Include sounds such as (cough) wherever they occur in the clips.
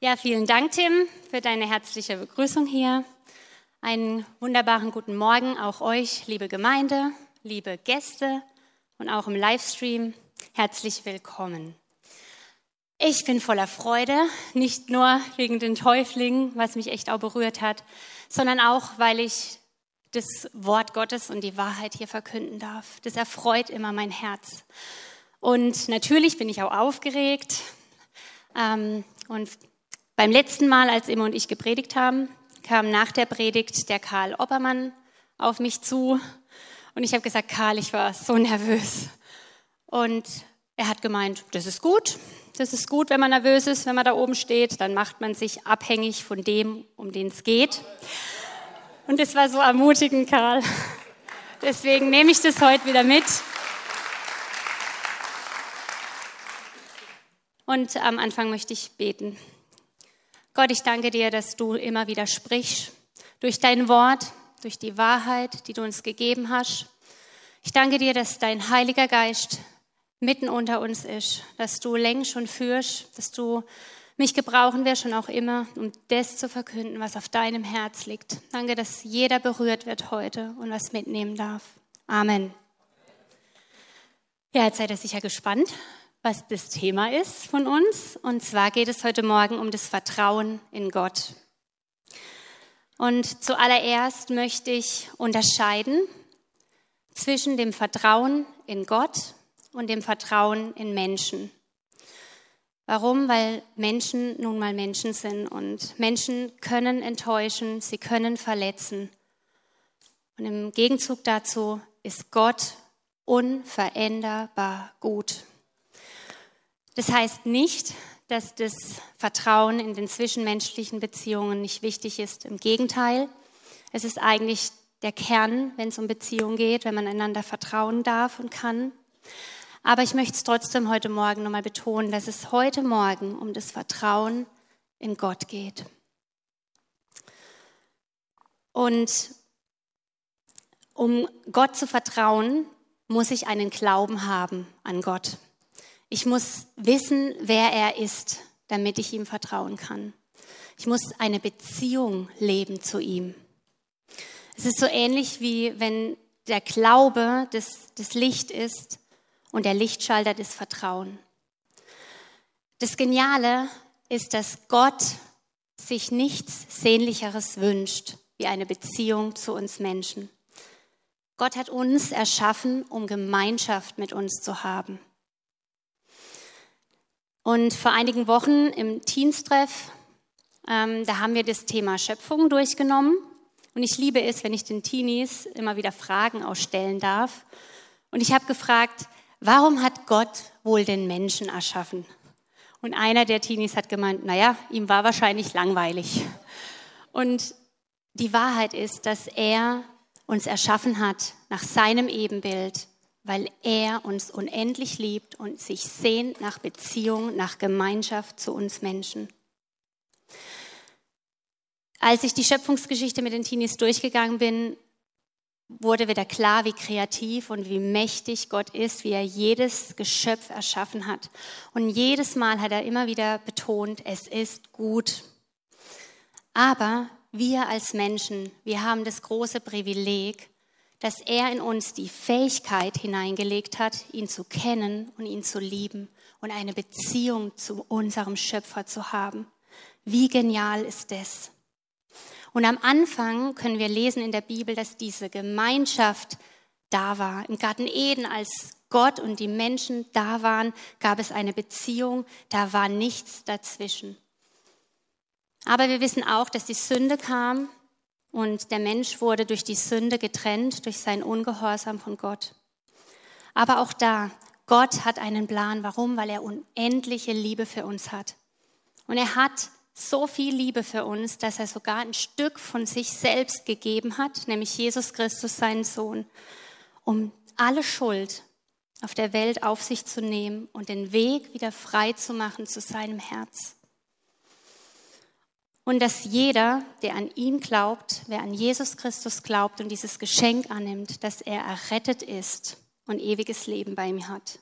Ja, vielen Dank, Tim, für deine herzliche Begrüßung hier. Einen wunderbaren guten Morgen auch euch, liebe Gemeinde, liebe Gäste und auch im Livestream. Herzlich willkommen. Ich bin voller Freude, nicht nur wegen den Täuflingen, was mich echt auch berührt hat, sondern auch, weil ich das Wort Gottes und die Wahrheit hier verkünden darf. Das erfreut immer mein Herz. Und natürlich bin ich auch aufgeregt. Ähm, und beim letzten Mal, als Immo und ich gepredigt haben, kam nach der Predigt der Karl Oppermann auf mich zu. Und ich habe gesagt, Karl, ich war so nervös. Und er hat gemeint, das ist gut. Das ist gut, wenn man nervös ist, wenn man da oben steht. Dann macht man sich abhängig von dem, um den es geht. Und es war so ermutigend, Karl. Deswegen nehme ich das heute wieder mit. Und am Anfang möchte ich beten. Gott, ich danke dir, dass du immer wieder sprichst durch dein Wort, durch die Wahrheit, die du uns gegeben hast. Ich danke dir, dass dein Heiliger Geist mitten unter uns ist, dass du längst schon führst, dass du mich gebrauchen wirst schon auch immer, um das zu verkünden, was auf deinem Herz liegt. Danke, dass jeder berührt wird heute und was mitnehmen darf. Amen. Ja, jetzt seid ihr sicher gespannt, was das Thema ist von uns. Und zwar geht es heute Morgen um das Vertrauen in Gott. Und zuallererst möchte ich unterscheiden zwischen dem Vertrauen in Gott und dem Vertrauen in Menschen. Warum? Weil Menschen nun mal Menschen sind und Menschen können enttäuschen, sie können verletzen. Und im Gegenzug dazu ist Gott unveränderbar gut. Das heißt nicht, dass das Vertrauen in den zwischenmenschlichen Beziehungen nicht wichtig ist. Im Gegenteil, es ist eigentlich der Kern, wenn es um Beziehungen geht, wenn man einander vertrauen darf und kann. Aber ich möchte es trotzdem heute Morgen nochmal betonen, dass es heute Morgen um das Vertrauen in Gott geht. Und um Gott zu vertrauen, muss ich einen Glauben haben an Gott. Ich muss wissen, wer er ist, damit ich ihm vertrauen kann. Ich muss eine Beziehung leben zu ihm. Es ist so ähnlich wie wenn der Glaube das, das Licht ist und der Lichtschalter das Vertrauen. Das Geniale ist, dass Gott sich nichts Sehnlicheres wünscht wie eine Beziehung zu uns Menschen. Gott hat uns erschaffen, um Gemeinschaft mit uns zu haben. Und vor einigen Wochen im Teens-Treff, ähm, da haben wir das Thema Schöpfung durchgenommen. Und ich liebe es, wenn ich den Teenies immer wieder Fragen ausstellen darf. Und ich habe gefragt, warum hat Gott wohl den Menschen erschaffen? Und einer der Teenies hat gemeint, naja, ihm war wahrscheinlich langweilig. Und die Wahrheit ist, dass er uns erschaffen hat nach seinem Ebenbild weil er uns unendlich liebt und sich sehnt nach Beziehung, nach Gemeinschaft zu uns Menschen. Als ich die Schöpfungsgeschichte mit den Teenies durchgegangen bin, wurde wieder klar, wie kreativ und wie mächtig Gott ist, wie er jedes Geschöpf erschaffen hat. Und jedes Mal hat er immer wieder betont, es ist gut. Aber wir als Menschen, wir haben das große Privileg, dass er in uns die Fähigkeit hineingelegt hat, ihn zu kennen und ihn zu lieben und eine Beziehung zu unserem Schöpfer zu haben. Wie genial ist das? Und am Anfang können wir lesen in der Bibel, dass diese Gemeinschaft da war. Im Garten Eden, als Gott und die Menschen da waren, gab es eine Beziehung, da war nichts dazwischen. Aber wir wissen auch, dass die Sünde kam und der Mensch wurde durch die Sünde getrennt, durch sein Ungehorsam von Gott. Aber auch da, Gott hat einen Plan. Warum? Weil er unendliche Liebe für uns hat. Und er hat so viel Liebe für uns, dass er sogar ein Stück von sich selbst gegeben hat, nämlich Jesus Christus, seinen Sohn, um alle Schuld auf der Welt auf sich zu nehmen und den Weg wieder frei zu machen zu seinem Herz und dass jeder, der an ihn glaubt, wer an Jesus Christus glaubt und dieses Geschenk annimmt, dass er errettet ist und ewiges Leben bei ihm hat.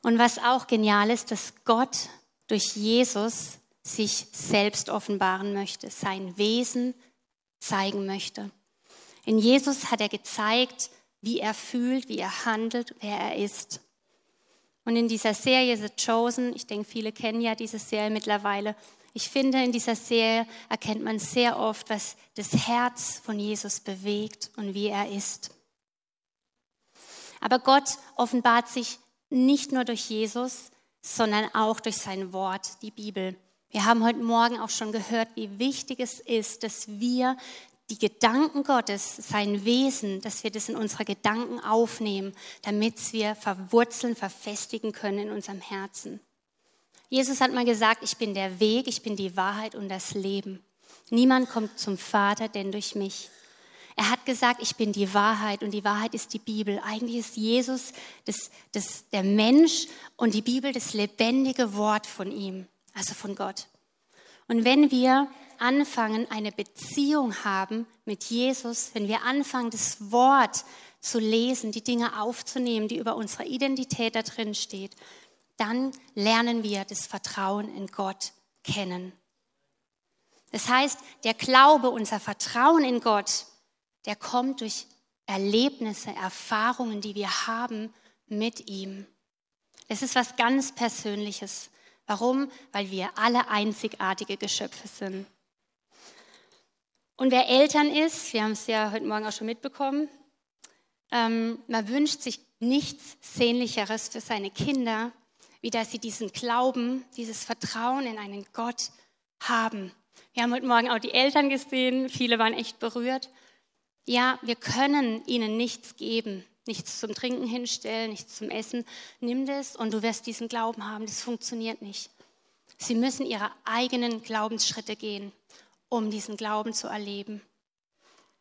Und was auch genial ist, dass Gott durch Jesus sich selbst offenbaren möchte, sein Wesen zeigen möchte. In Jesus hat er gezeigt, wie er fühlt, wie er handelt, wer er ist. Und in dieser Serie The Chosen, ich denke, viele kennen ja diese Serie mittlerweile, ich finde, in dieser Serie erkennt man sehr oft, was das Herz von Jesus bewegt und wie er ist. Aber Gott offenbart sich nicht nur durch Jesus, sondern auch durch sein Wort, die Bibel. Wir haben heute Morgen auch schon gehört, wie wichtig es ist, dass wir die Gedanken Gottes, sein Wesen, dass wir das in unsere Gedanken aufnehmen, damit wir verwurzeln, verfestigen können in unserem Herzen. Jesus hat mal gesagt, ich bin der Weg, ich bin die Wahrheit und das Leben. Niemand kommt zum Vater, denn durch mich. Er hat gesagt, ich bin die Wahrheit und die Wahrheit ist die Bibel. Eigentlich ist Jesus das, das, der Mensch und die Bibel das lebendige Wort von ihm, also von Gott. Und wenn wir anfangen, eine Beziehung haben mit Jesus, wenn wir anfangen, das Wort zu lesen, die Dinge aufzunehmen, die über unsere Identität da drin steht, dann lernen wir das Vertrauen in Gott kennen. Das heißt, der Glaube, unser Vertrauen in Gott, der kommt durch Erlebnisse, Erfahrungen, die wir haben mit ihm. Es ist was ganz Persönliches. Warum? Weil wir alle einzigartige Geschöpfe sind. Und wer Eltern ist, wir haben es ja heute Morgen auch schon mitbekommen, ähm, man wünscht sich nichts Sehnlicheres für seine Kinder, wie dass sie diesen Glauben, dieses Vertrauen in einen Gott haben. Wir haben heute Morgen auch die Eltern gesehen, viele waren echt berührt. Ja, wir können ihnen nichts geben, nichts zum Trinken hinstellen, nichts zum Essen. Nimm das und du wirst diesen Glauben haben. Das funktioniert nicht. Sie müssen ihre eigenen Glaubensschritte gehen um diesen Glauben zu erleben.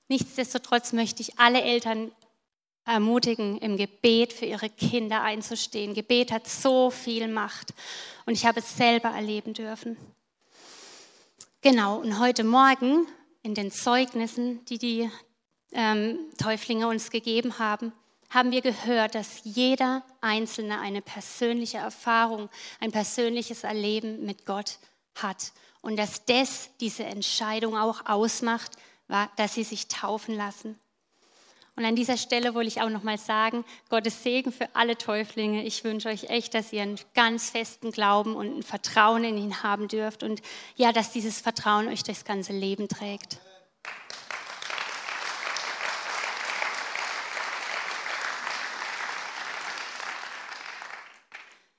Nichtsdestotrotz möchte ich alle Eltern ermutigen, im Gebet für ihre Kinder einzustehen. Gebet hat so viel Macht und ich habe es selber erleben dürfen. Genau, und heute Morgen in den Zeugnissen, die die ähm, Täuflinge uns gegeben haben, haben wir gehört, dass jeder Einzelne eine persönliche Erfahrung, ein persönliches Erleben mit Gott hat und dass das diese Entscheidung auch ausmacht, dass sie sich taufen lassen. Und an dieser Stelle wollte ich auch noch mal sagen, Gottes Segen für alle Täuflinge. Ich wünsche euch echt, dass ihr einen ganz festen Glauben und ein Vertrauen in ihn haben dürft und ja, dass dieses Vertrauen euch durchs ganze Leben trägt.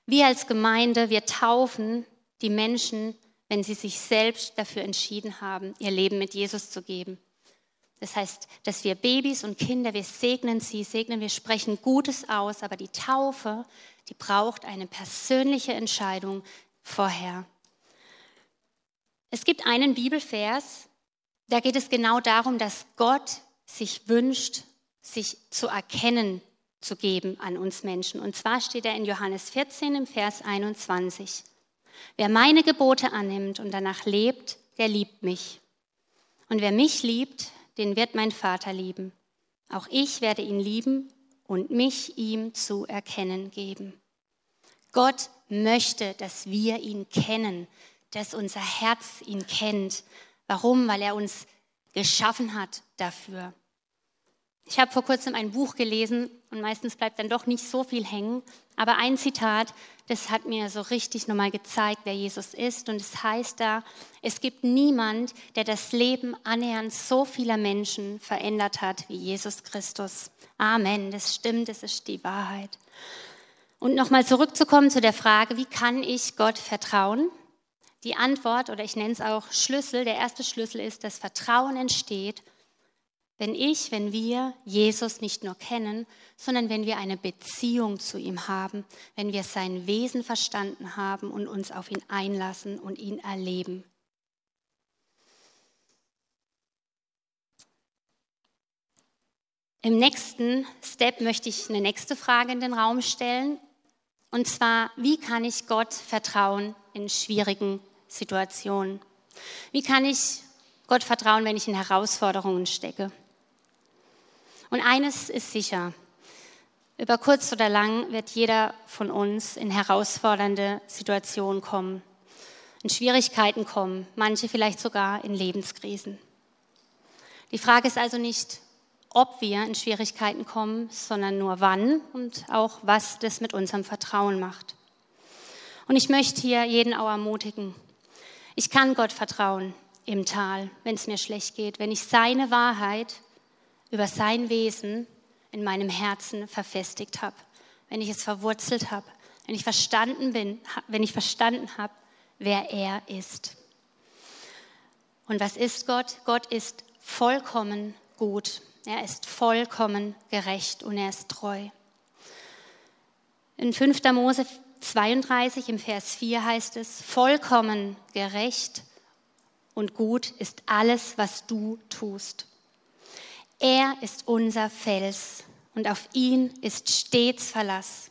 Wir als Gemeinde, wir taufen die Menschen wenn sie sich selbst dafür entschieden haben, ihr Leben mit Jesus zu geben. Das heißt, dass wir Babys und Kinder, wir segnen sie, segnen, wir sprechen Gutes aus, aber die Taufe, die braucht eine persönliche Entscheidung vorher. Es gibt einen Bibelvers, da geht es genau darum, dass Gott sich wünscht, sich zu erkennen zu geben an uns Menschen. Und zwar steht er in Johannes 14 im Vers 21. Wer meine Gebote annimmt und danach lebt, der liebt mich. Und wer mich liebt, den wird mein Vater lieben. Auch ich werde ihn lieben und mich ihm zu erkennen geben. Gott möchte, dass wir ihn kennen, dass unser Herz ihn kennt. Warum? Weil er uns geschaffen hat dafür. Ich habe vor kurzem ein Buch gelesen und meistens bleibt dann doch nicht so viel hängen. Aber ein Zitat, das hat mir so richtig nochmal gezeigt, wer Jesus ist. Und es heißt da, es gibt niemand, der das Leben annähernd so vieler Menschen verändert hat wie Jesus Christus. Amen, das stimmt, das ist die Wahrheit. Und nochmal zurückzukommen zu der Frage, wie kann ich Gott vertrauen? Die Antwort, oder ich nenne es auch Schlüssel, der erste Schlüssel ist, dass Vertrauen entsteht wenn ich, wenn wir Jesus nicht nur kennen, sondern wenn wir eine Beziehung zu ihm haben, wenn wir sein Wesen verstanden haben und uns auf ihn einlassen und ihn erleben. Im nächsten Step möchte ich eine nächste Frage in den Raum stellen. Und zwar, wie kann ich Gott vertrauen in schwierigen Situationen? Wie kann ich Gott vertrauen, wenn ich in Herausforderungen stecke? Und eines ist sicher, über kurz oder lang wird jeder von uns in herausfordernde Situationen kommen. in Schwierigkeiten kommen, manche vielleicht sogar in Lebenskrisen. Die Frage ist also nicht, ob wir in Schwierigkeiten kommen, sondern nur wann und auch was das mit unserem Vertrauen macht. Und ich möchte hier jeden auch ermutigen. Ich kann Gott vertrauen im Tal, wenn es mir schlecht geht, wenn ich seine Wahrheit über sein Wesen in meinem Herzen verfestigt habe, wenn ich es verwurzelt habe, wenn ich verstanden bin, wenn ich verstanden habe, wer er ist. Und was ist Gott? Gott ist vollkommen gut. Er ist vollkommen gerecht und er ist treu. In 5. Mose 32 im Vers 4 heißt es, vollkommen gerecht und gut ist alles, was du tust. Er ist unser Fels und auf ihn ist stets Verlass.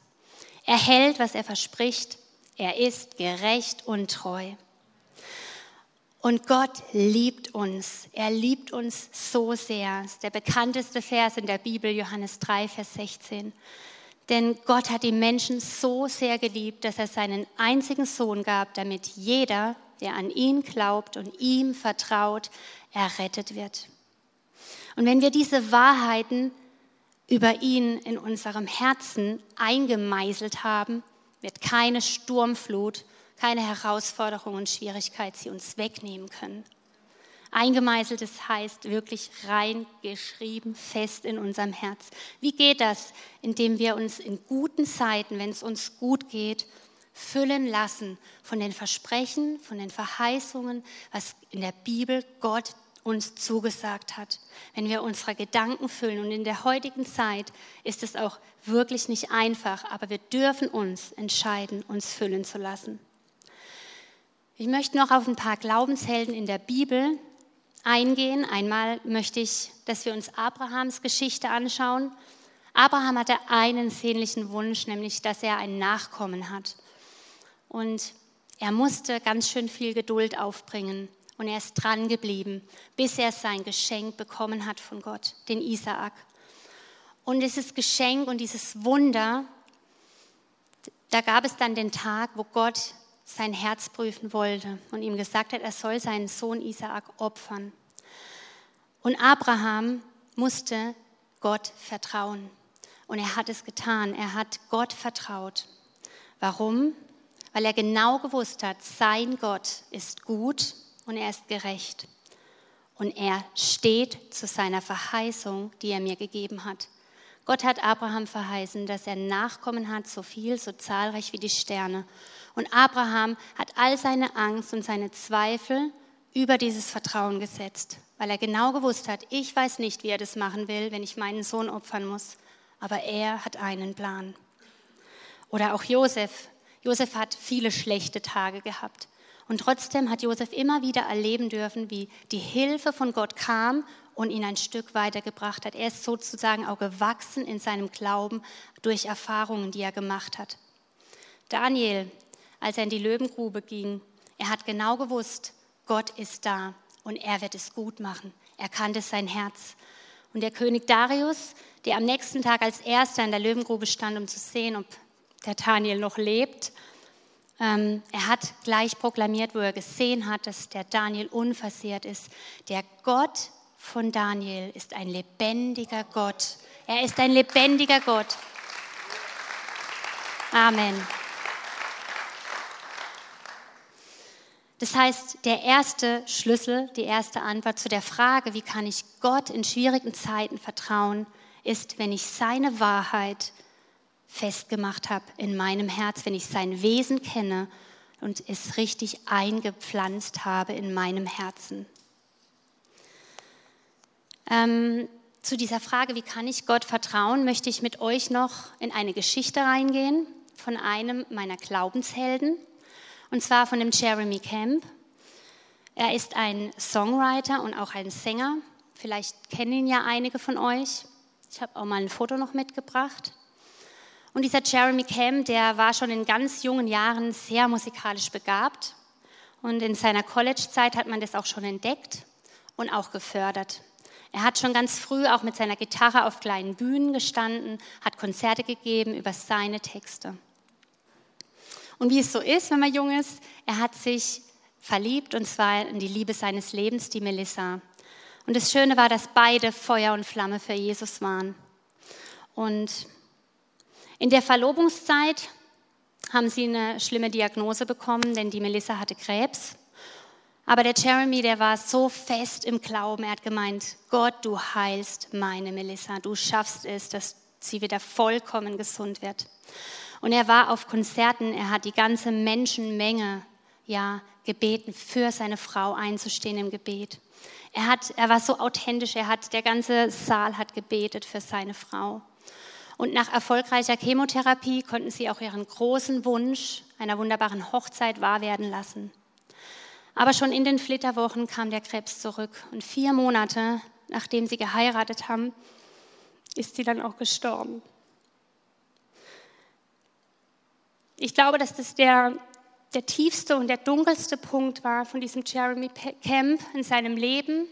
Er hält, was er verspricht. Er ist gerecht und treu. Und Gott liebt uns. Er liebt uns so sehr. Das ist der bekannteste Vers in der Bibel, Johannes 3, Vers 16. Denn Gott hat die Menschen so sehr geliebt, dass er seinen einzigen Sohn gab, damit jeder, der an ihn glaubt und ihm vertraut, errettet wird. Und wenn wir diese Wahrheiten über ihn in unserem Herzen eingemeißelt haben, wird keine Sturmflut keine Herausforderung und Schwierigkeit sie uns wegnehmen können. Eingemeißeltes heißt wirklich reingeschrieben, fest in unserem Herz. Wie geht das? Indem wir uns in guten Zeiten, wenn es uns gut geht, füllen lassen von den Versprechen, von den Verheißungen, was in der Bibel Gott uns zugesagt hat. Wenn wir unsere Gedanken füllen. Und in der heutigen Zeit ist es auch wirklich nicht einfach, aber wir dürfen uns entscheiden, uns füllen zu lassen. Ich möchte noch auf ein paar Glaubenshelden in der Bibel eingehen. Einmal möchte ich, dass wir uns Abrahams Geschichte anschauen. Abraham hatte einen sehnlichen Wunsch, nämlich dass er ein Nachkommen hat. Und er musste ganz schön viel Geduld aufbringen. Und er ist dran geblieben, bis er sein Geschenk bekommen hat von Gott, den Isaak. Und dieses Geschenk und dieses Wunder, da gab es dann den Tag, wo Gott sein Herz prüfen wollte und ihm gesagt hat, er soll seinen Sohn Isaak opfern. Und Abraham musste Gott vertrauen. Und er hat es getan. Er hat Gott vertraut. Warum? Weil er genau gewusst hat, sein Gott ist gut und er ist gerecht. Und er steht zu seiner Verheißung, die er mir gegeben hat. Gott hat Abraham verheißen, dass er Nachkommen hat, so viel, so zahlreich wie die Sterne. Und Abraham hat all seine Angst und seine Zweifel über dieses Vertrauen gesetzt, weil er genau gewusst hat, ich weiß nicht, wie er das machen will, wenn ich meinen Sohn opfern muss, aber er hat einen Plan. Oder auch Josef. Josef hat viele schlechte Tage gehabt. Und trotzdem hat Josef immer wieder erleben dürfen, wie die Hilfe von Gott kam und ihn ein Stück weitergebracht hat. Er ist sozusagen auch gewachsen in seinem Glauben durch Erfahrungen, die er gemacht hat. Daniel, als er in die Löwengrube ging. Er hat genau gewusst, Gott ist da und er wird es gut machen. Er kannte sein Herz. Und der König Darius, der am nächsten Tag als erster in der Löwengrube stand, um zu sehen, ob der Daniel noch lebt, ähm, er hat gleich proklamiert, wo er gesehen hat, dass der Daniel unversehrt ist. Der Gott von Daniel ist ein lebendiger Gott. Er ist ein lebendiger Gott. Amen. Das heißt, der erste Schlüssel, die erste Antwort zu der Frage, wie kann ich Gott in schwierigen Zeiten vertrauen, ist, wenn ich seine Wahrheit festgemacht habe in meinem Herz, wenn ich sein Wesen kenne und es richtig eingepflanzt habe in meinem Herzen. Ähm, zu dieser Frage, wie kann ich Gott vertrauen, möchte ich mit euch noch in eine Geschichte reingehen von einem meiner Glaubenshelden, und zwar von dem Jeremy Camp. Er ist ein Songwriter und auch ein Sänger. Vielleicht kennen ihn ja einige von euch. Ich habe auch mal ein Foto noch mitgebracht. Und dieser Jeremy Camp, der war schon in ganz jungen Jahren sehr musikalisch begabt. Und in seiner College-Zeit hat man das auch schon entdeckt und auch gefördert. Er hat schon ganz früh auch mit seiner Gitarre auf kleinen Bühnen gestanden, hat Konzerte gegeben über seine Texte. Und wie es so ist, wenn man jung ist, er hat sich verliebt und zwar in die Liebe seines Lebens, die Melissa. Und das Schöne war, dass beide Feuer und Flamme für Jesus waren. Und in der Verlobungszeit haben sie eine schlimme Diagnose bekommen, denn die Melissa hatte Krebs. Aber der Jeremy, der war so fest im Glauben, er hat gemeint, Gott, du heilst meine Melissa, du schaffst es, dass sie wieder vollkommen gesund wird. Und er war auf Konzerten, er hat die ganze Menschenmenge ja gebeten, für seine Frau einzustehen im Gebet. Er, hat, er war so authentisch, er hat, der ganze Saal hat gebetet für seine Frau. Und nach erfolgreicher Chemotherapie konnten sie auch ihren großen Wunsch einer wunderbaren Hochzeit wahr werden lassen. Aber schon in den Flitterwochen kam der Krebs zurück und vier Monate nachdem sie geheiratet haben, ist sie dann auch gestorben. Ich glaube, dass das der der tiefste und der dunkelste Punkt war von diesem Jeremy Camp in seinem Leben,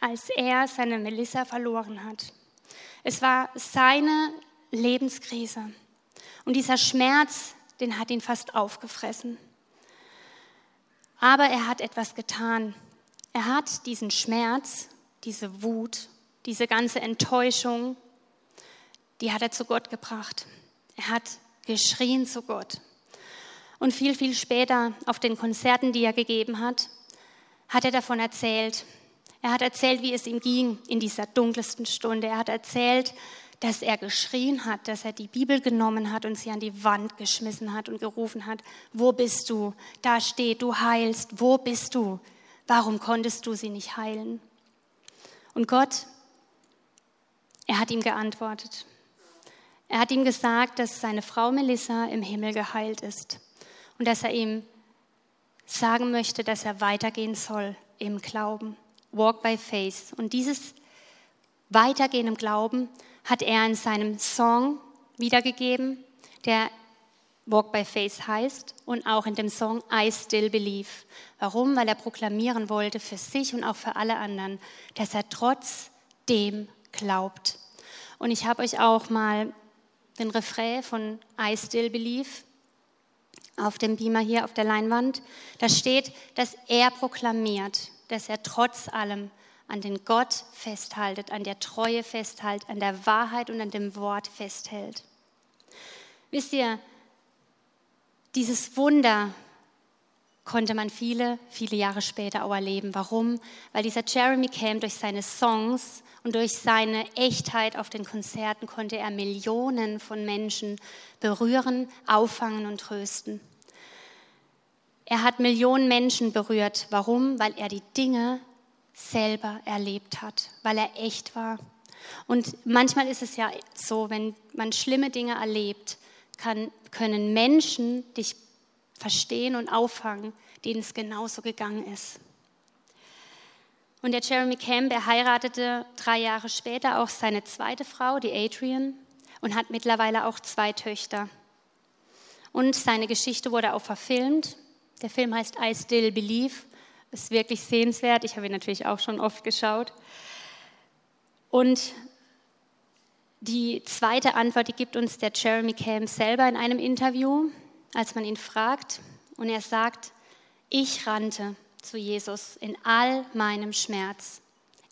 als er seine Melissa verloren hat. Es war seine Lebenskrise. Und dieser Schmerz, den hat ihn fast aufgefressen. Aber er hat etwas getan. Er hat diesen Schmerz, diese Wut, diese ganze Enttäuschung, die hat er zu Gott gebracht. Er hat geschrien zu Gott. Und viel, viel später auf den Konzerten, die er gegeben hat, hat er davon erzählt. Er hat erzählt, wie es ihm ging in dieser dunkelsten Stunde. Er hat erzählt, dass er geschrien hat, dass er die Bibel genommen hat und sie an die Wand geschmissen hat und gerufen hat, wo bist du? Da steht, du heilst, wo bist du? Warum konntest du sie nicht heilen? Und Gott, er hat ihm geantwortet. Er hat ihm gesagt, dass seine Frau Melissa im Himmel geheilt ist und dass er ihm sagen möchte, dass er weitergehen soll im Glauben. Walk by faith. Und dieses Weitergehen im Glauben hat er in seinem Song wiedergegeben, der Walk by Faith heißt und auch in dem Song I Still Believe. Warum? Weil er proklamieren wollte für sich und auch für alle anderen, dass er trotzdem glaubt. Und ich habe euch auch mal den Refrain von I Still Believe auf dem Beamer hier auf der Leinwand. Da steht, dass er proklamiert, dass er trotz allem an den Gott festhaltet, an der Treue festhält, an der Wahrheit und an dem Wort festhält. Wisst ihr, dieses Wunder konnte man viele, viele Jahre später auch erleben. Warum? Weil dieser Jeremy Camp durch seine Songs und durch seine Echtheit auf den Konzerten konnte er Millionen von Menschen berühren, auffangen und trösten. Er hat Millionen Menschen berührt. Warum? Weil er die Dinge selber erlebt hat, weil er echt war. Und manchmal ist es ja so, wenn man schlimme Dinge erlebt, kann, können Menschen dich verstehen und auffangen, denen es genauso gegangen ist. Und der Jeremy Camp, er heiratete drei Jahre später auch seine zweite Frau, die Adrian, und hat mittlerweile auch zwei Töchter. Und seine Geschichte wurde auch verfilmt. Der Film heißt I Still Believe, ist wirklich sehenswert. Ich habe ihn natürlich auch schon oft geschaut. Und die zweite Antwort, die gibt uns der Jeremy Camp selber in einem Interview, als man ihn fragt. Und er sagt, ich rannte zu Jesus in all meinem Schmerz.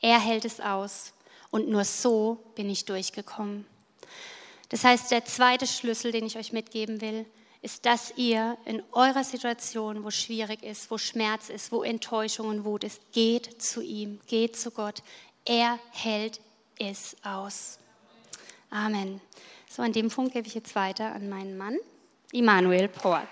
Er hält es aus und nur so bin ich durchgekommen. Das heißt, der zweite Schlüssel, den ich euch mitgeben will, ist, dass ihr in eurer Situation, wo schwierig ist, wo Schmerz ist, wo Enttäuschung und Wut ist, geht zu ihm, geht zu Gott. Er hält es aus. Amen. So, an dem Punkt gebe ich jetzt weiter an meinen Mann, Immanuel Port.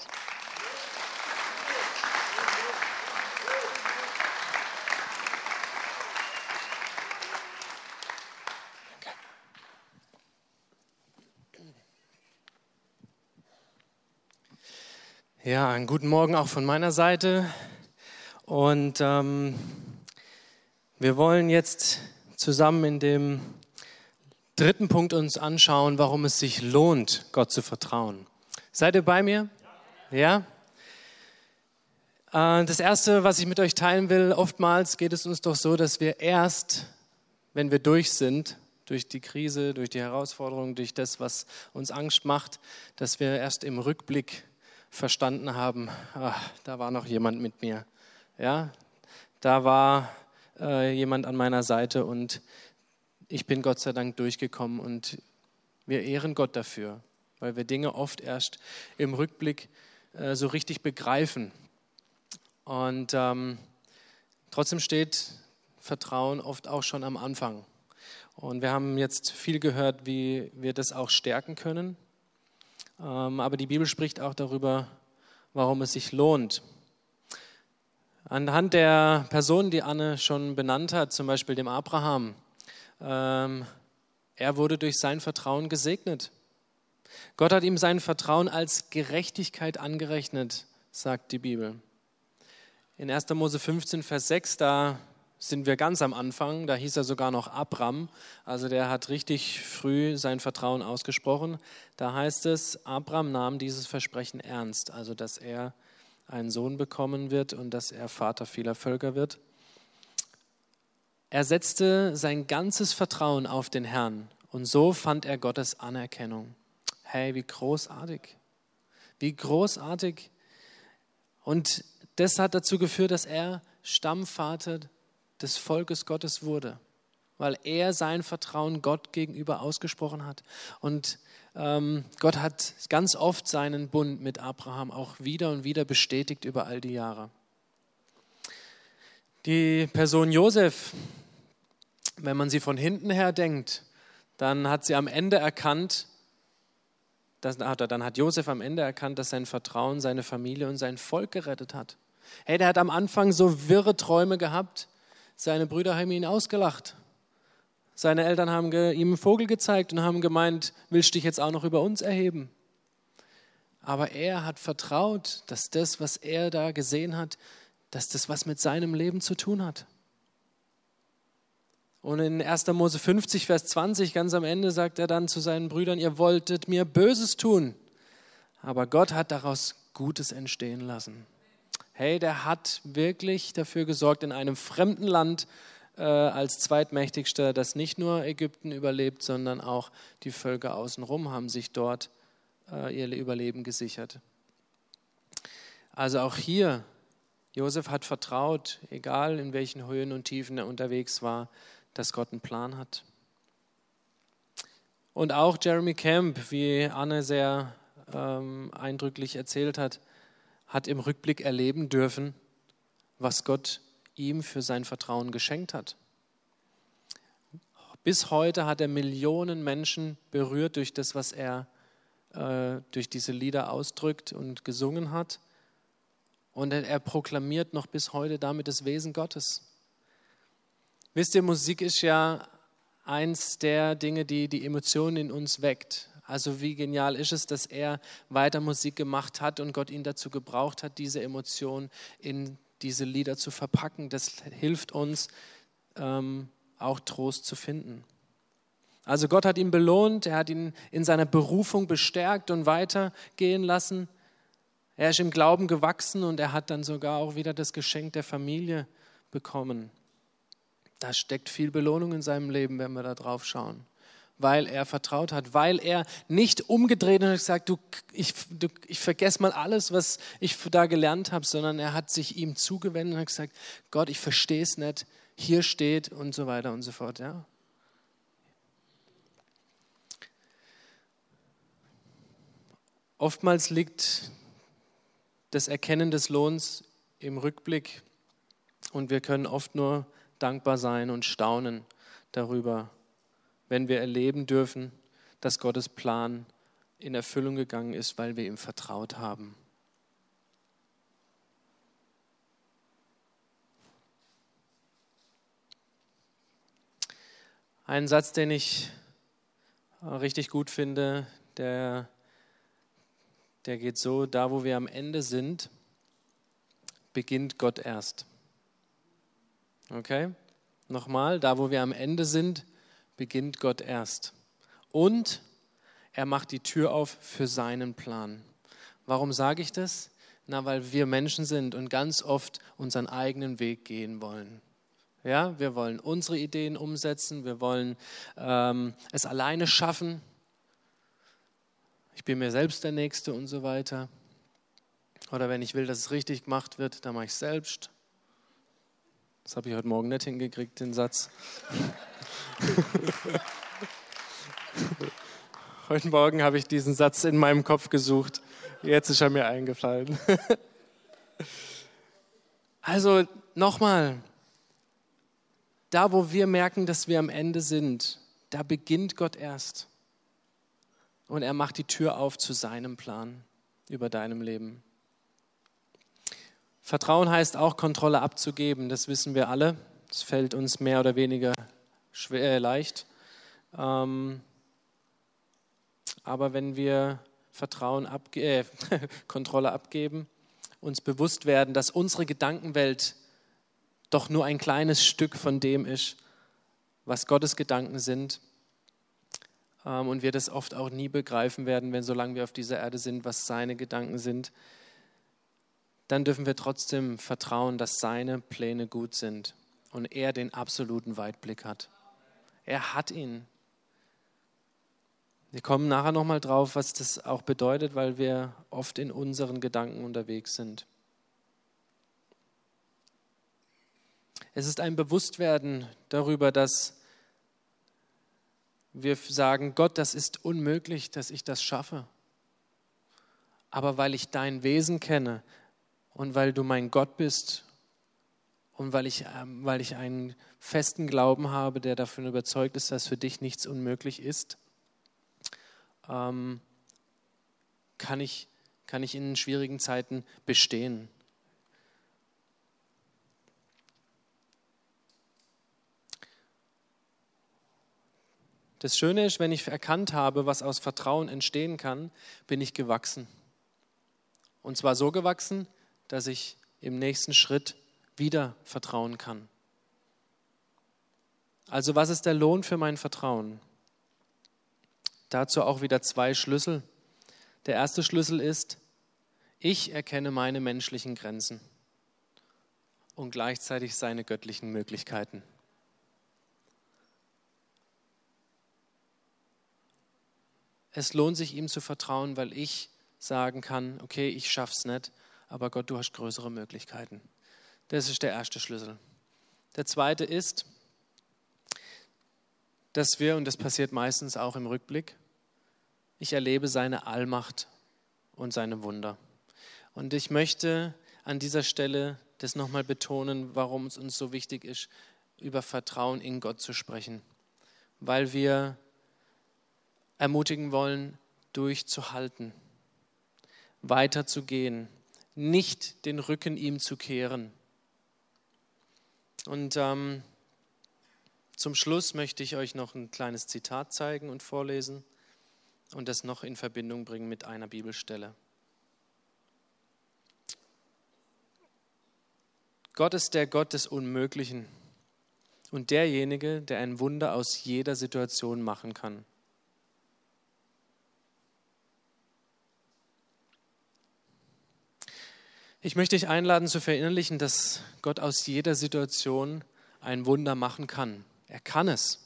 Ja, einen guten Morgen auch von meiner Seite. Und ähm, wir wollen jetzt zusammen in dem dritten Punkt uns anschauen, warum es sich lohnt, Gott zu vertrauen. Seid ihr bei mir? Ja? Äh, das Erste, was ich mit euch teilen will, oftmals geht es uns doch so, dass wir erst, wenn wir durch sind, durch die Krise, durch die Herausforderung, durch das, was uns Angst macht, dass wir erst im Rückblick verstanden haben, ach, da war noch jemand mit mir Ja, da war äh, jemand an meiner Seite und ich bin Gott sei Dank durchgekommen und wir ehren Gott dafür, weil wir Dinge oft erst im Rückblick äh, so richtig begreifen. Und ähm, trotzdem steht Vertrauen oft auch schon am Anfang. Und wir haben jetzt viel gehört, wie wir das auch stärken können. Ähm, aber die Bibel spricht auch darüber, warum es sich lohnt. Anhand der Personen, die Anne schon benannt hat, zum Beispiel dem Abraham, ähm, er wurde durch sein Vertrauen gesegnet. Gott hat ihm sein Vertrauen als Gerechtigkeit angerechnet, sagt die Bibel. In 1. Mose 15, Vers 6, da sind wir ganz am Anfang, da hieß er sogar noch Abram, also der hat richtig früh sein Vertrauen ausgesprochen. Da heißt es, Abram nahm dieses Versprechen ernst, also dass er einen Sohn bekommen wird und dass er Vater vieler Völker wird. Er setzte sein ganzes Vertrauen auf den Herrn und so fand er Gottes Anerkennung. Hey, wie großartig. Wie großartig. Und das hat dazu geführt, dass er Stammvater des Volkes Gottes wurde, weil er sein Vertrauen Gott gegenüber ausgesprochen hat. Und ähm, Gott hat ganz oft seinen Bund mit Abraham auch wieder und wieder bestätigt über all die Jahre. Die Person Josef, wenn man sie von hinten her denkt, dann hat sie am Ende erkannt, dass, dann hat Josef am Ende erkannt, dass sein Vertrauen seine Familie und sein Volk gerettet hat. Hey, der hat am Anfang so wirre Träume gehabt, seine Brüder haben ihn ausgelacht. Seine Eltern haben ihm einen Vogel gezeigt und haben gemeint, willst du dich jetzt auch noch über uns erheben? Aber er hat vertraut, dass das, was er da gesehen hat, dass das was mit seinem Leben zu tun hat. Und in 1. Mose 50, Vers 20, ganz am Ende, sagt er dann zu seinen Brüdern, ihr wolltet mir Böses tun, aber Gott hat daraus Gutes entstehen lassen hey, der hat wirklich dafür gesorgt, in einem fremden Land äh, als zweitmächtigster, dass nicht nur Ägypten überlebt, sondern auch die Völker außenrum haben sich dort äh, ihr Überleben gesichert. Also auch hier, Josef hat vertraut, egal in welchen Höhen und Tiefen er unterwegs war, dass Gott einen Plan hat. Und auch Jeremy Camp, wie Anne sehr ähm, eindrücklich erzählt hat, hat im Rückblick erleben dürfen, was Gott ihm für sein Vertrauen geschenkt hat. Bis heute hat er Millionen Menschen berührt durch das, was er äh, durch diese Lieder ausdrückt und gesungen hat. Und er, er proklamiert noch bis heute damit das Wesen Gottes. Wisst ihr, Musik ist ja eins der Dinge, die die Emotionen in uns weckt. Also wie genial ist es, dass er weiter Musik gemacht hat und Gott ihn dazu gebraucht hat, diese Emotionen in diese Lieder zu verpacken. Das hilft uns ähm, auch Trost zu finden. Also Gott hat ihn belohnt, er hat ihn in seiner Berufung bestärkt und weitergehen lassen. Er ist im Glauben gewachsen und er hat dann sogar auch wieder das Geschenk der Familie bekommen. Da steckt viel Belohnung in seinem Leben, wenn wir da drauf schauen weil er vertraut hat, weil er nicht umgedreht und gesagt, du, ich, du, ich vergesse mal alles, was ich da gelernt habe, sondern er hat sich ihm zugewendet und hat gesagt, Gott, ich verstehe es nicht, hier steht und so weiter und so fort. Ja. Oftmals liegt das Erkennen des Lohns im Rückblick und wir können oft nur dankbar sein und staunen darüber, wenn wir erleben dürfen, dass Gottes Plan in Erfüllung gegangen ist, weil wir ihm vertraut haben. Ein Satz, den ich richtig gut finde, der, der geht so, da wo wir am Ende sind, beginnt Gott erst. Okay? Nochmal, da wo wir am Ende sind, beginnt Gott erst. Und er macht die Tür auf für seinen Plan. Warum sage ich das? Na, weil wir Menschen sind und ganz oft unseren eigenen Weg gehen wollen. Ja, wir wollen unsere Ideen umsetzen, wir wollen ähm, es alleine schaffen. Ich bin mir selbst der Nächste und so weiter. Oder wenn ich will, dass es richtig gemacht wird, dann mache ich es selbst. Das habe ich heute Morgen nicht hingekriegt, den Satz. (laughs) heute Morgen habe ich diesen Satz in meinem Kopf gesucht. Jetzt ist er mir eingefallen. (laughs) also nochmal, da wo wir merken, dass wir am Ende sind, da beginnt Gott erst. Und er macht die Tür auf zu seinem Plan über deinem Leben. Vertrauen heißt auch, Kontrolle abzugeben. Das wissen wir alle. Das fällt uns mehr oder weniger schwer, äh, leicht. Ähm, aber wenn wir Vertrauen abge äh, (laughs) Kontrolle abgeben, uns bewusst werden, dass unsere Gedankenwelt doch nur ein kleines Stück von dem ist, was Gottes Gedanken sind, ähm, und wir das oft auch nie begreifen werden, wenn solange wir auf dieser Erde sind, was seine Gedanken sind, dann dürfen wir trotzdem vertrauen, dass seine Pläne gut sind und er den absoluten Weitblick hat. Er hat ihn. Wir kommen nachher nochmal drauf, was das auch bedeutet, weil wir oft in unseren Gedanken unterwegs sind. Es ist ein Bewusstwerden darüber, dass wir sagen, Gott, das ist unmöglich, dass ich das schaffe. Aber weil ich dein Wesen kenne, und weil du mein Gott bist und weil ich, ähm, weil ich einen festen Glauben habe, der davon überzeugt ist, dass für dich nichts unmöglich ist, ähm, kann, ich, kann ich in schwierigen Zeiten bestehen. Das Schöne ist, wenn ich erkannt habe, was aus Vertrauen entstehen kann, bin ich gewachsen. Und zwar so gewachsen, dass ich im nächsten Schritt wieder vertrauen kann. Also was ist der Lohn für mein Vertrauen? Dazu auch wieder zwei Schlüssel. Der erste Schlüssel ist, ich erkenne meine menschlichen Grenzen und gleichzeitig seine göttlichen Möglichkeiten. Es lohnt sich ihm zu vertrauen, weil ich sagen kann, okay, ich schaff's nicht, aber Gott, du hast größere Möglichkeiten. Das ist der erste Schlüssel. Der zweite ist, dass wir, und das passiert meistens auch im Rückblick, ich erlebe seine Allmacht und seine Wunder. Und ich möchte an dieser Stelle das nochmal betonen, warum es uns so wichtig ist, über Vertrauen in Gott zu sprechen. Weil wir ermutigen wollen, durchzuhalten, weiterzugehen, nicht den Rücken ihm zu kehren. Und ähm, zum Schluss möchte ich euch noch ein kleines Zitat zeigen und vorlesen und das noch in Verbindung bringen mit einer Bibelstelle. Gott ist der Gott des Unmöglichen und derjenige, der ein Wunder aus jeder Situation machen kann. Ich möchte dich einladen zu verinnerlichen, dass Gott aus jeder Situation ein Wunder machen kann. Er kann es.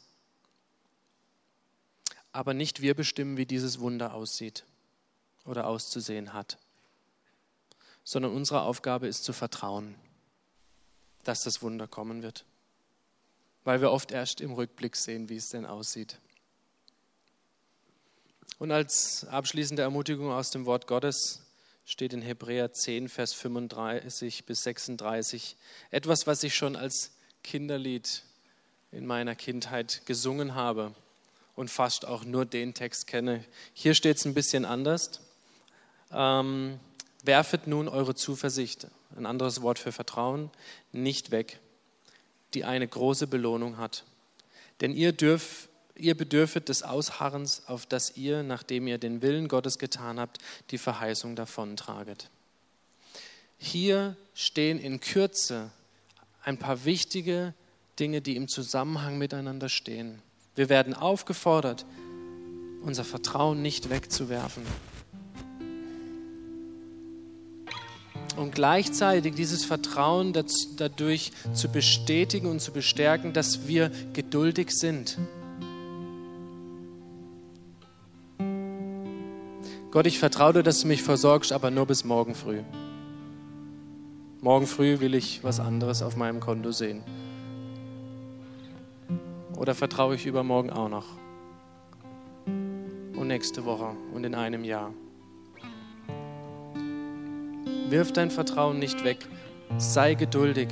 Aber nicht wir bestimmen, wie dieses Wunder aussieht oder auszusehen hat, sondern unsere Aufgabe ist zu vertrauen, dass das Wunder kommen wird, weil wir oft erst im Rückblick sehen, wie es denn aussieht. Und als abschließende Ermutigung aus dem Wort Gottes steht in Hebräer 10, Vers 35 bis 36. Etwas, was ich schon als Kinderlied in meiner Kindheit gesungen habe und fast auch nur den Text kenne. Hier steht es ein bisschen anders. Ähm, werfet nun eure Zuversicht, ein anderes Wort für Vertrauen, nicht weg, die eine große Belohnung hat. Denn ihr dürft ihr bedürfet des Ausharrens, auf das ihr, nachdem ihr den Willen Gottes getan habt, die Verheißung davontraget. Hier stehen in Kürze ein paar wichtige Dinge, die im Zusammenhang miteinander stehen. Wir werden aufgefordert, unser Vertrauen nicht wegzuwerfen. Und gleichzeitig dieses Vertrauen dadurch zu bestätigen und zu bestärken, dass wir geduldig sind Gott, ich vertraue dir, dass du mich versorgst, aber nur bis morgen früh. Morgen früh will ich was anderes auf meinem Konto sehen. Oder vertraue ich übermorgen auch noch? Und nächste Woche und in einem Jahr. Wirf dein Vertrauen nicht weg. Sei geduldig.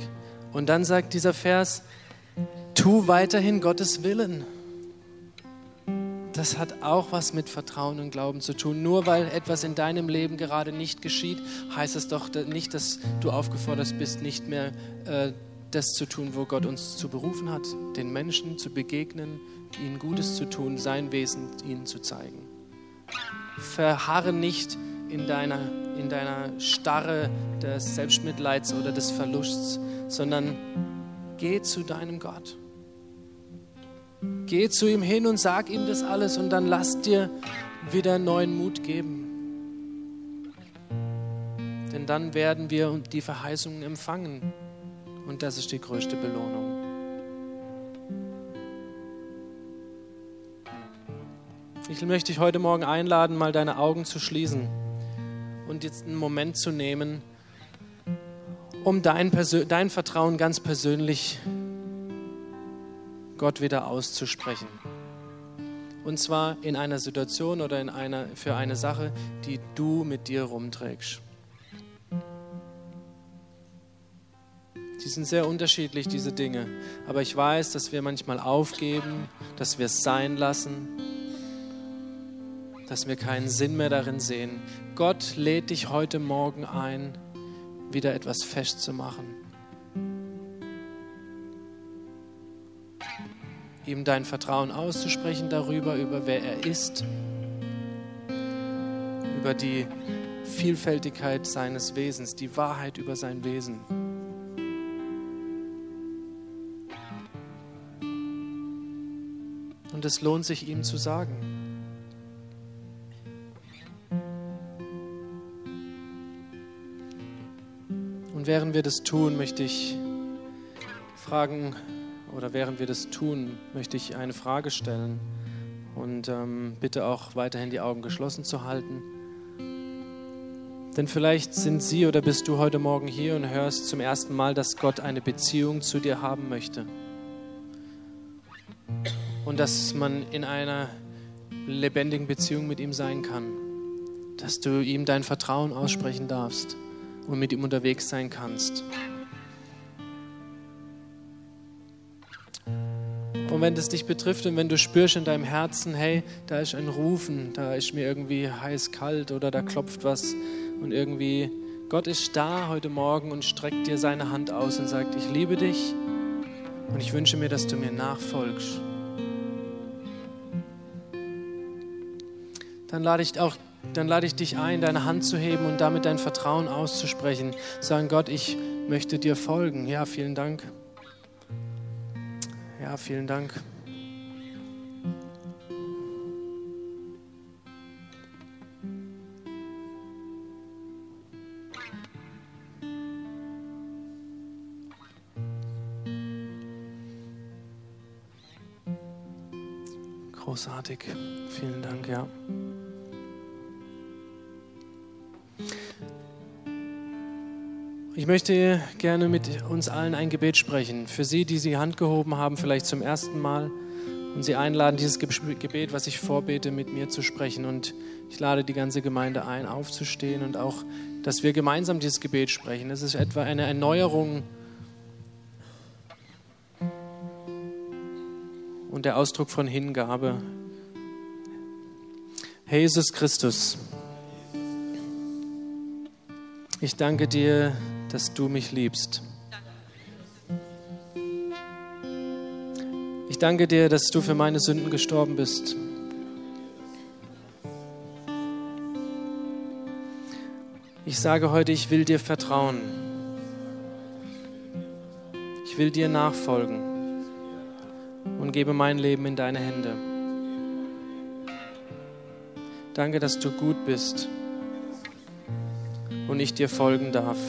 Und dann sagt dieser Vers, tu weiterhin Gottes Willen. Das hat auch was mit Vertrauen und Glauben zu tun. Nur weil etwas in deinem Leben gerade nicht geschieht, heißt es doch nicht, dass du aufgefordert bist, nicht mehr äh, das zu tun, wo Gott uns zu berufen hat, den Menschen zu begegnen, ihnen Gutes zu tun, sein Wesen ihnen zu zeigen. Verharre nicht in deiner, in deiner Starre des Selbstmitleids oder des Verlusts, sondern geh zu deinem Gott. Geh zu ihm hin und sag ihm das alles und dann lass dir wieder neuen Mut geben. Denn dann werden wir die Verheißungen empfangen und das ist die größte Belohnung. Ich möchte dich heute Morgen einladen, mal deine Augen zu schließen und jetzt einen Moment zu nehmen, um dein, Persön dein Vertrauen ganz persönlich Gott wieder auszusprechen. Und zwar in einer Situation oder in einer, für eine Sache, die du mit dir rumträgst. Die sind sehr unterschiedlich, diese Dinge. Aber ich weiß, dass wir manchmal aufgeben, dass wir es sein lassen, dass wir keinen Sinn mehr darin sehen. Gott lädt dich heute Morgen ein, wieder etwas festzumachen. Ihm dein Vertrauen auszusprechen darüber, über wer er ist, über die Vielfältigkeit seines Wesens, die Wahrheit über sein Wesen. Und es lohnt sich ihm zu sagen. Und während wir das tun, möchte ich fragen, oder während wir das tun, möchte ich eine Frage stellen. Und ähm, bitte auch weiterhin die Augen geschlossen zu halten. Denn vielleicht sind Sie oder bist du heute Morgen hier und hörst zum ersten Mal, dass Gott eine Beziehung zu dir haben möchte. Und dass man in einer lebendigen Beziehung mit ihm sein kann. Dass du ihm dein Vertrauen aussprechen darfst und mit ihm unterwegs sein kannst. Und wenn das dich betrifft und wenn du spürst in deinem Herzen, hey, da ist ein Rufen, da ist mir irgendwie heiß, kalt oder da klopft was und irgendwie Gott ist da heute Morgen und streckt dir seine Hand aus und sagt, ich liebe dich und ich wünsche mir, dass du mir nachfolgst. Dann lade ich auch dann lade ich dich ein, deine Hand zu heben und damit dein Vertrauen auszusprechen. Sagen, Gott, ich möchte dir folgen. Ja, vielen Dank. Ja, vielen Dank. Großartig. Vielen Dank, ja. Ich möchte gerne mit uns allen ein Gebet sprechen. Für Sie, die die Hand gehoben haben, vielleicht zum ersten Mal. Und Sie einladen, dieses Gebet, was ich vorbete, mit mir zu sprechen. Und ich lade die ganze Gemeinde ein, aufzustehen und auch, dass wir gemeinsam dieses Gebet sprechen. Es ist etwa eine Erneuerung und der Ausdruck von Hingabe. Jesus Christus, ich danke dir, dass du mich liebst. Ich danke dir, dass du für meine Sünden gestorben bist. Ich sage heute, ich will dir vertrauen. Ich will dir nachfolgen und gebe mein Leben in deine Hände. Danke, dass du gut bist und ich dir folgen darf.